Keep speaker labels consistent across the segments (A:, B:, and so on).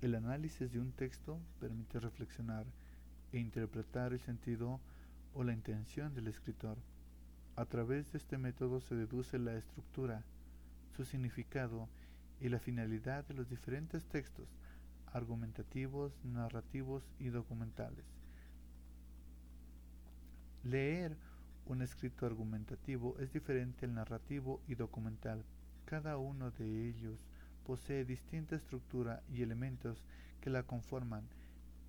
A: El análisis de un texto permite reflexionar e interpretar el sentido o la intención del escritor. A través de este método se deduce la estructura, su significado y la finalidad de los diferentes textos argumentativos, narrativos y documentales. Leer un escrito argumentativo es diferente al narrativo y documental. Cada uno de ellos posee distinta estructura y elementos que la conforman.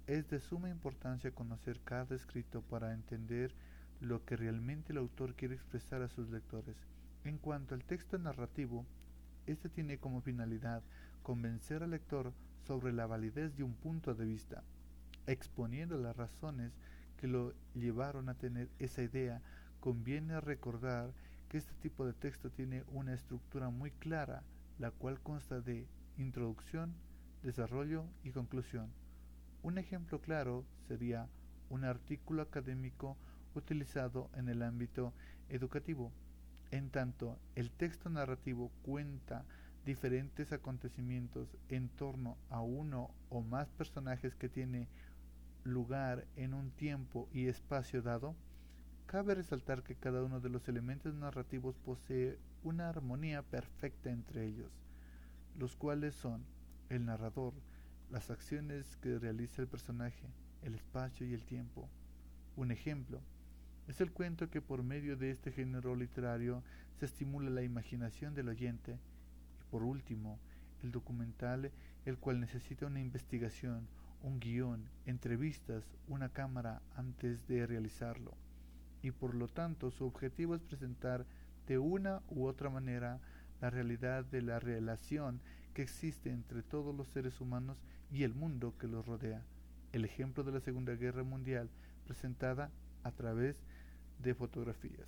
A: Es de suma importancia conocer cada escrito para entender lo que realmente el autor quiere expresar a sus lectores. En cuanto al texto narrativo, este tiene como finalidad convencer al lector sobre la validez de un punto de vista, exponiendo las razones que lo llevaron a tener esa idea. Conviene recordar que este tipo de texto tiene una estructura muy clara, la cual consta de introducción, desarrollo y conclusión. Un ejemplo claro sería un artículo académico utilizado en el ámbito educativo. En tanto, el texto narrativo cuenta diferentes acontecimientos en torno a uno o más personajes que tiene lugar en un tiempo y espacio dado, cabe resaltar que cada uno de los elementos narrativos posee una armonía perfecta entre ellos, los cuales son el narrador, las acciones que realiza el personaje, el espacio y el tiempo. Un ejemplo es el cuento que por medio de este género literario se estimula la imaginación del oyente y por último el documental el cual necesita una investigación, un guion, entrevistas, una cámara antes de realizarlo y por lo tanto su objetivo es presentar de una u otra manera la realidad de la relación que existe entre todos los seres humanos y el mundo que los rodea. El ejemplo de la Segunda Guerra Mundial presentada a través de fotografías.